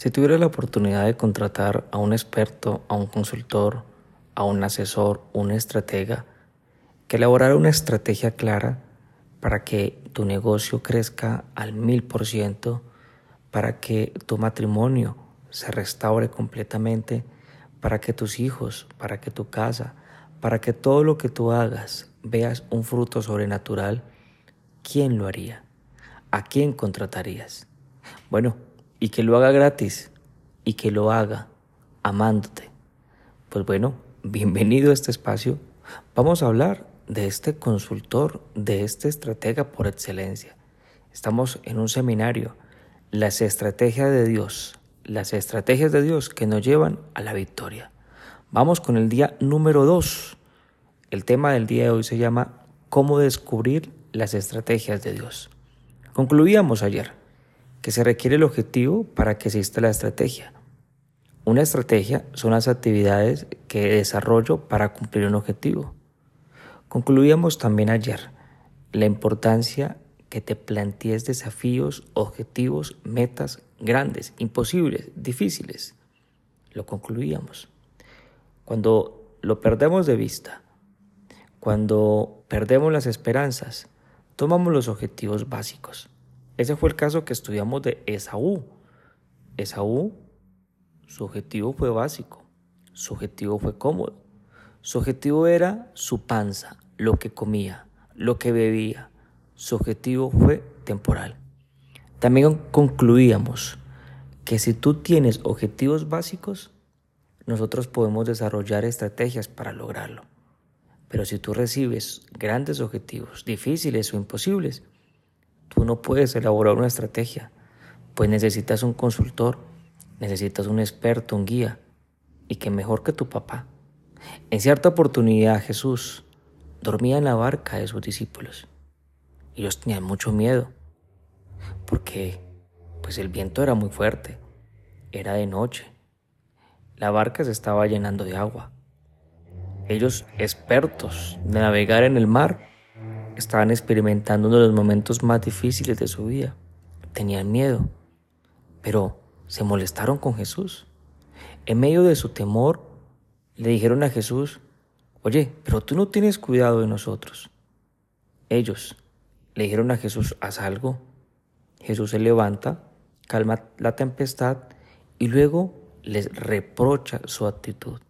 Si tuviera la oportunidad de contratar a un experto, a un consultor, a un asesor, un estratega, que elaborara una estrategia clara para que tu negocio crezca al mil por ciento, para que tu matrimonio se restaure completamente, para que tus hijos, para que tu casa, para que todo lo que tú hagas veas un fruto sobrenatural, ¿quién lo haría? ¿A quién contratarías? Bueno, y que lo haga gratis y que lo haga amándote. Pues bueno, bienvenido a este espacio. Vamos a hablar de este consultor, de este estratega por excelencia. Estamos en un seminario, las estrategias de Dios, las estrategias de Dios que nos llevan a la victoria. Vamos con el día número 2. El tema del día de hoy se llama ¿Cómo descubrir las estrategias de Dios? Concluíamos ayer que se requiere el objetivo para que exista la estrategia. Una estrategia son las actividades que desarrollo para cumplir un objetivo. Concluíamos también ayer la importancia que te plantees desafíos, objetivos, metas grandes, imposibles, difíciles. Lo concluíamos. Cuando lo perdemos de vista, cuando perdemos las esperanzas, tomamos los objetivos básicos ese fue el caso que estudiamos de Esaú. Esaú, su objetivo fue básico, su objetivo fue cómodo, su objetivo era su panza, lo que comía, lo que bebía, su objetivo fue temporal. También concluíamos que si tú tienes objetivos básicos, nosotros podemos desarrollar estrategias para lograrlo. Pero si tú recibes grandes objetivos, difíciles o imposibles, Tú no puedes elaborar una estrategia, pues necesitas un consultor, necesitas un experto, un guía, y que mejor que tu papá. En cierta oportunidad Jesús dormía en la barca de sus discípulos. Ellos tenían mucho miedo, porque pues el viento era muy fuerte, era de noche, la barca se estaba llenando de agua. Ellos, expertos de navegar en el mar, estaban experimentando uno de los momentos más difíciles de su vida. Tenían miedo, pero se molestaron con Jesús. En medio de su temor, le dijeron a Jesús, oye, pero tú no tienes cuidado de nosotros. Ellos le dijeron a Jesús, haz algo. Jesús se levanta, calma la tempestad y luego les reprocha su actitud.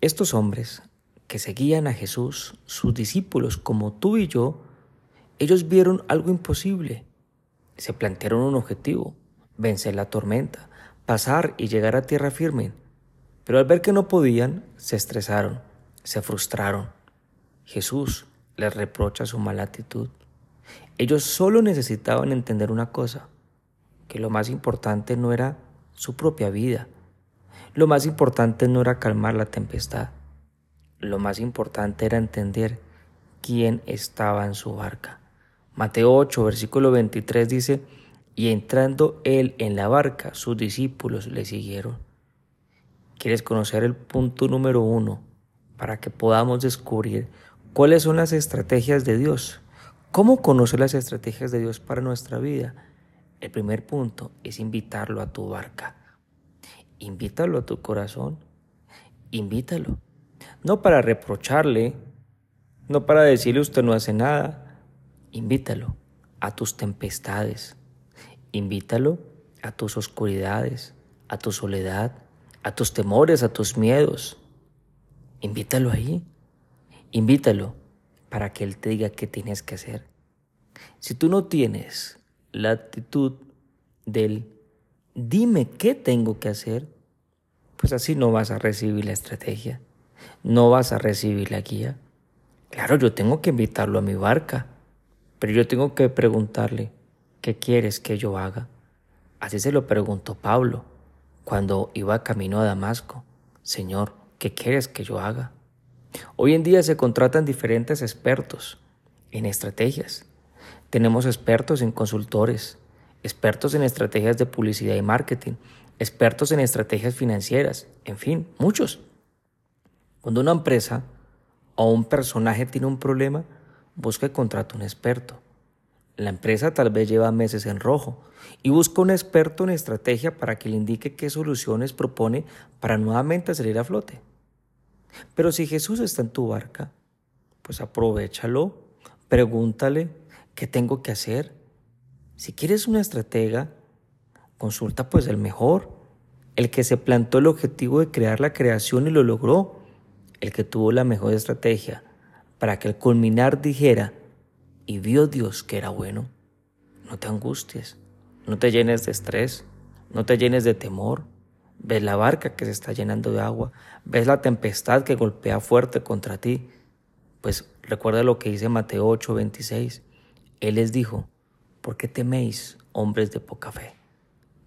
Estos hombres que seguían a Jesús, sus discípulos como tú y yo, ellos vieron algo imposible. Se plantearon un objetivo, vencer la tormenta, pasar y llegar a tierra firme. Pero al ver que no podían, se estresaron, se frustraron. Jesús les reprocha su mala actitud. Ellos solo necesitaban entender una cosa, que lo más importante no era su propia vida. Lo más importante no era calmar la tempestad. Lo más importante era entender quién estaba en su barca. Mateo 8, versículo 23 dice, y entrando él en la barca, sus discípulos le siguieron. ¿Quieres conocer el punto número uno para que podamos descubrir cuáles son las estrategias de Dios? ¿Cómo conocer las estrategias de Dios para nuestra vida? El primer punto es invitarlo a tu barca. Invítalo a tu corazón. Invítalo. No para reprocharle, no para decirle usted no hace nada. Invítalo a tus tempestades. Invítalo a tus oscuridades, a tu soledad, a tus temores, a tus miedos. Invítalo ahí. Invítalo para que Él te diga qué tienes que hacer. Si tú no tienes la actitud del dime qué tengo que hacer, pues así no vas a recibir la estrategia no vas a recibir la guía. Claro, yo tengo que invitarlo a mi barca, pero yo tengo que preguntarle, ¿qué quieres que yo haga? Así se lo preguntó Pablo cuando iba camino a Damasco. Señor, ¿qué quieres que yo haga? Hoy en día se contratan diferentes expertos en estrategias. Tenemos expertos en consultores, expertos en estrategias de publicidad y marketing, expertos en estrategias financieras, en fin, muchos. Cuando una empresa o un personaje tiene un problema, busca y contrata un experto. La empresa tal vez lleva meses en rojo y busca un experto en estrategia para que le indique qué soluciones propone para nuevamente salir a flote. Pero si Jesús está en tu barca, pues aprovechalo, pregúntale qué tengo que hacer. Si quieres una estratega, consulta pues el mejor, el que se plantó el objetivo de crear la creación y lo logró, el que tuvo la mejor estrategia para que al culminar dijera, y vio Dios que era bueno. No te angusties, no te llenes de estrés, no te llenes de temor. Ves la barca que se está llenando de agua, ves la tempestad que golpea fuerte contra ti. Pues recuerda lo que dice Mateo 8, 26. Él les dijo, ¿por qué teméis, hombres de poca fe?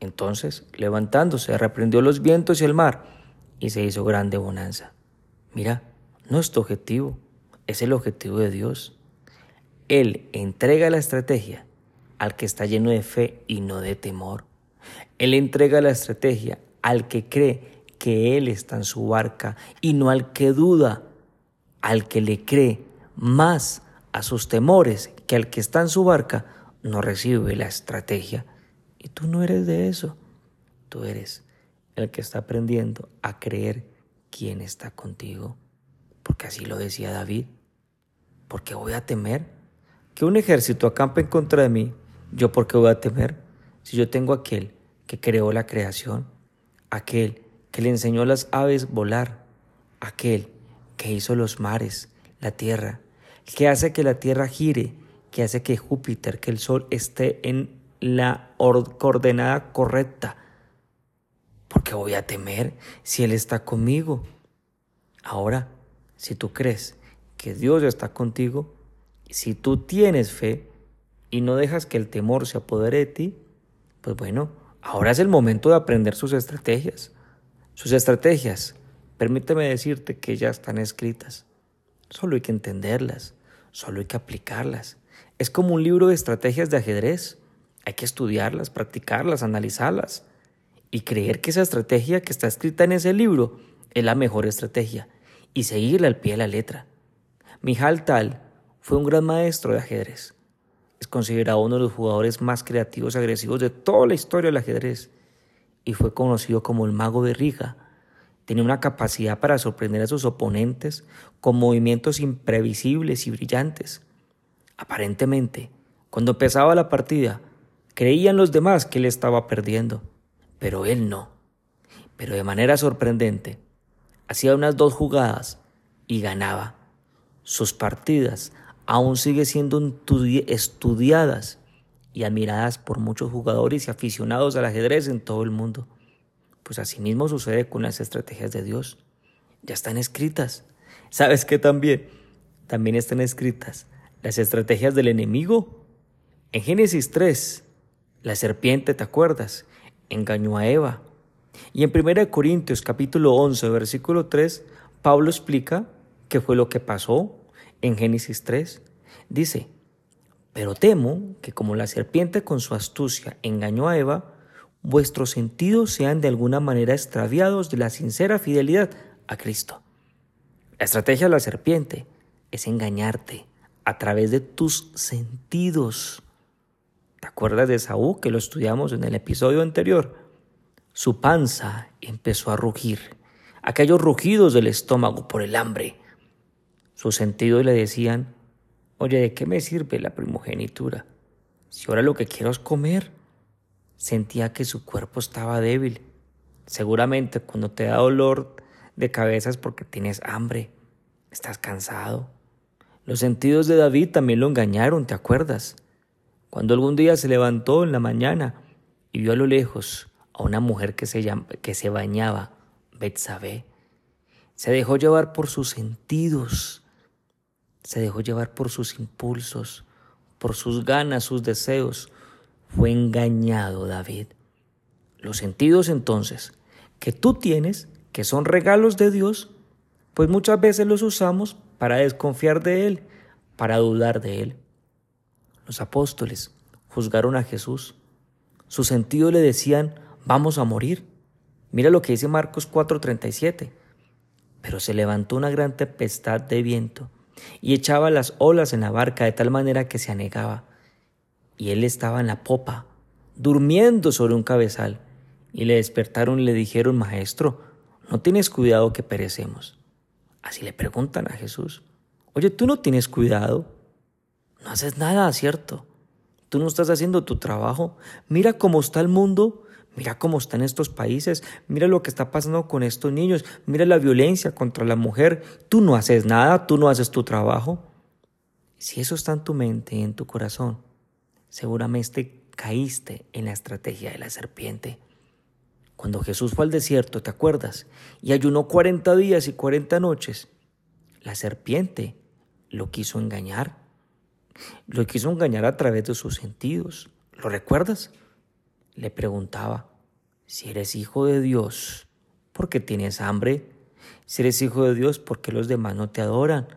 Entonces, levantándose, reprendió los vientos y el mar, y se hizo grande bonanza. Mira, no objetivo, es el objetivo de Dios. Él entrega la estrategia al que está lleno de fe y no de temor. Él entrega la estrategia al que cree que Él está en su barca y no al que duda, al que le cree más a sus temores que al que está en su barca, no recibe la estrategia. Y tú no eres de eso. Tú eres el que está aprendiendo a creer quién está contigo. Porque así lo decía David. Porque voy a temer que un ejército acampe en contra de mí. Yo porque voy a temer si yo tengo aquel que creó la creación, aquel que le enseñó a las aves volar, aquel que hizo los mares, la tierra, que hace que la tierra gire, que hace que Júpiter, que el sol esté en la coordenada correcta. Porque voy a temer si Él está conmigo. Ahora, si tú crees que Dios está contigo, si tú tienes fe y no dejas que el temor se apodere de ti, pues bueno, ahora es el momento de aprender sus estrategias. Sus estrategias, permíteme decirte que ya están escritas. Solo hay que entenderlas, solo hay que aplicarlas. Es como un libro de estrategias de ajedrez. Hay que estudiarlas, practicarlas, analizarlas y creer que esa estrategia que está escrita en ese libro es la mejor estrategia y seguirla al pie de la letra. Mijal Tal fue un gran maestro de ajedrez. Es considerado uno de los jugadores más creativos y agresivos de toda la historia del ajedrez y fue conocido como el mago de Riga. Tenía una capacidad para sorprender a sus oponentes con movimientos imprevisibles y brillantes. Aparentemente, cuando empezaba la partida, Creían los demás que él estaba perdiendo, pero él no. Pero de manera sorprendente, hacía unas dos jugadas y ganaba. Sus partidas aún siguen siendo estudiadas y admiradas por muchos jugadores y aficionados al ajedrez en todo el mundo. Pues asimismo sucede con las estrategias de Dios. Ya están escritas. ¿Sabes qué también? También están escritas las estrategias del enemigo. En Génesis 3, la serpiente, ¿te acuerdas? Engañó a Eva. Y en 1 Corintios capítulo 11, versículo 3, Pablo explica qué fue lo que pasó en Génesis 3. Dice, pero temo que como la serpiente con su astucia engañó a Eva, vuestros sentidos sean de alguna manera extraviados de la sincera fidelidad a Cristo. La estrategia de la serpiente es engañarte a través de tus sentidos. ¿Te acuerdas de Saúl que lo estudiamos en el episodio anterior? Su panza empezó a rugir, aquellos rugidos del estómago por el hambre. Sus sentidos le decían, oye, ¿de qué me sirve la primogenitura? Si ahora lo que quiero es comer. Sentía que su cuerpo estaba débil. Seguramente cuando te da dolor de cabeza es porque tienes hambre, estás cansado. Los sentidos de David también lo engañaron, ¿te acuerdas? Cuando algún día se levantó en la mañana y vio a lo lejos a una mujer que se, que se bañaba, Betsabé, se dejó llevar por sus sentidos, se dejó llevar por sus impulsos, por sus ganas, sus deseos. Fue engañado David. Los sentidos entonces que tú tienes, que son regalos de Dios, pues muchas veces los usamos para desconfiar de Él, para dudar de Él. Los apóstoles juzgaron a Jesús. Su sentido le decían, vamos a morir. Mira lo que dice Marcos 4:37. Pero se levantó una gran tempestad de viento y echaba las olas en la barca de tal manera que se anegaba. y él estaba en la popa, durmiendo sobre un cabezal. Y le despertaron y le dijeron, Maestro, ¿no tienes cuidado que perecemos? Así le preguntan a Jesús, Oye, tú no tienes cuidado, no haces nada, ¿cierto? Tú no estás haciendo tu trabajo. Mira cómo está el mundo, mira cómo están estos países, mira lo que está pasando con estos niños, mira la violencia contra la mujer. Tú no haces nada, tú no haces tu trabajo. Si eso está en tu mente y en tu corazón, seguramente caíste en la estrategia de la serpiente. Cuando Jesús fue al desierto, ¿te acuerdas? Y ayunó 40 días y 40 noches. La serpiente lo quiso engañar. Lo quiso engañar a través de sus sentidos. ¿Lo recuerdas? Le preguntaba, si eres hijo de Dios, ¿por qué tienes hambre? Si eres hijo de Dios, ¿por qué los demás no te adoran?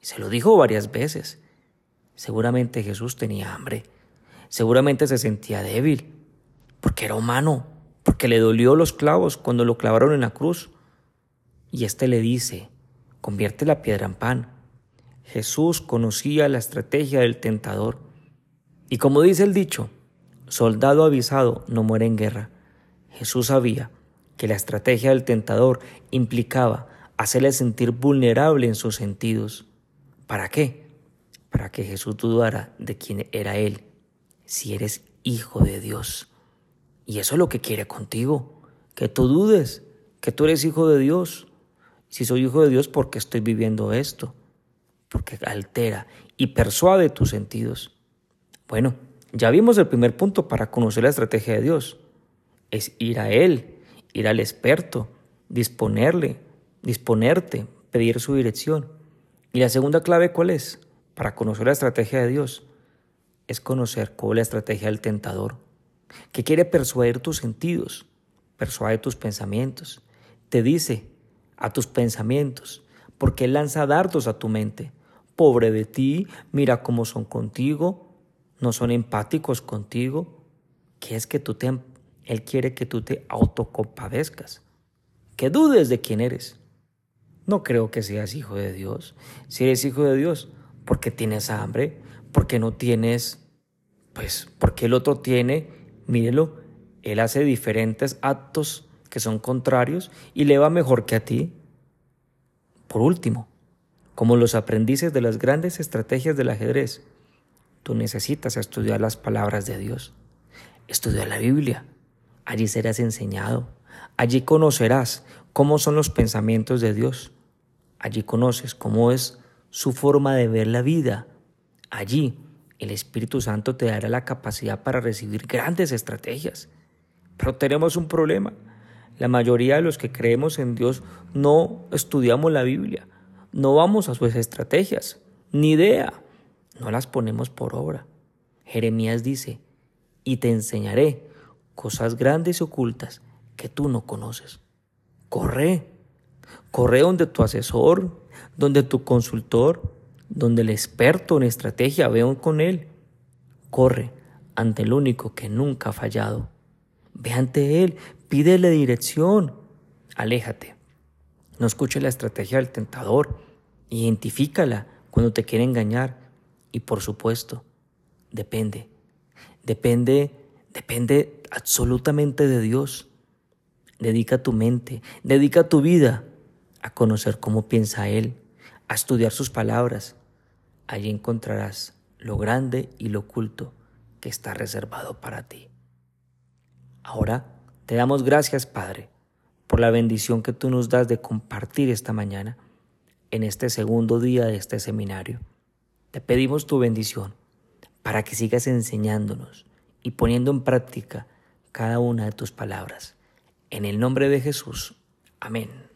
Y se lo dijo varias veces. Seguramente Jesús tenía hambre. Seguramente se sentía débil, porque era humano, porque le dolió los clavos cuando lo clavaron en la cruz. Y éste le dice, convierte la piedra en pan. Jesús conocía la estrategia del tentador. Y como dice el dicho, soldado avisado no muere en guerra. Jesús sabía que la estrategia del tentador implicaba hacerle sentir vulnerable en sus sentidos. ¿Para qué? Para que Jesús dudara de quién era Él, si eres hijo de Dios. Y eso es lo que quiere contigo, que tú dudes que tú eres hijo de Dios. Si soy hijo de Dios, ¿por qué estoy viviendo esto? Porque altera y persuade tus sentidos. Bueno, ya vimos el primer punto para conocer la estrategia de Dios. Es ir a Él, ir al experto, disponerle, disponerte, pedir su dirección. Y la segunda clave, ¿cuál es? Para conocer la estrategia de Dios, es conocer cuál es la estrategia del tentador, que quiere persuadir tus sentidos, persuade tus pensamientos. Te dice a tus pensamientos, porque lanza dardos a tu mente pobre de ti, mira cómo son contigo, no son empáticos contigo, que es que tú te, Él quiere que tú te autocompadezcas, que dudes de quién eres. No creo que seas hijo de Dios. Si eres hijo de Dios, porque tienes hambre, porque no tienes, pues, porque el otro tiene, mírelo, él hace diferentes actos que son contrarios y le va mejor que a ti. Por último, como los aprendices de las grandes estrategias del ajedrez, tú necesitas estudiar las palabras de Dios. Estudia la Biblia. Allí serás enseñado. Allí conocerás cómo son los pensamientos de Dios. Allí conoces cómo es su forma de ver la vida. Allí el Espíritu Santo te dará la capacidad para recibir grandes estrategias. Pero tenemos un problema. La mayoría de los que creemos en Dios no estudiamos la Biblia. No vamos a sus estrategias, ni idea. No las ponemos por obra. Jeremías dice, y te enseñaré cosas grandes y ocultas que tú no conoces. Corre, corre donde tu asesor, donde tu consultor, donde el experto en estrategia veo con él. Corre ante el único que nunca ha fallado. Ve ante él, pídele dirección. Aléjate no escuche la estrategia del tentador. Identifícala cuando te quiere engañar. Y por supuesto, depende. Depende, depende absolutamente de Dios. Dedica tu mente, dedica tu vida a conocer cómo piensa Él, a estudiar sus palabras. Allí encontrarás lo grande y lo oculto que está reservado para ti. Ahora te damos gracias, Padre por la bendición que tú nos das de compartir esta mañana en este segundo día de este seminario. Te pedimos tu bendición para que sigas enseñándonos y poniendo en práctica cada una de tus palabras. En el nombre de Jesús. Amén.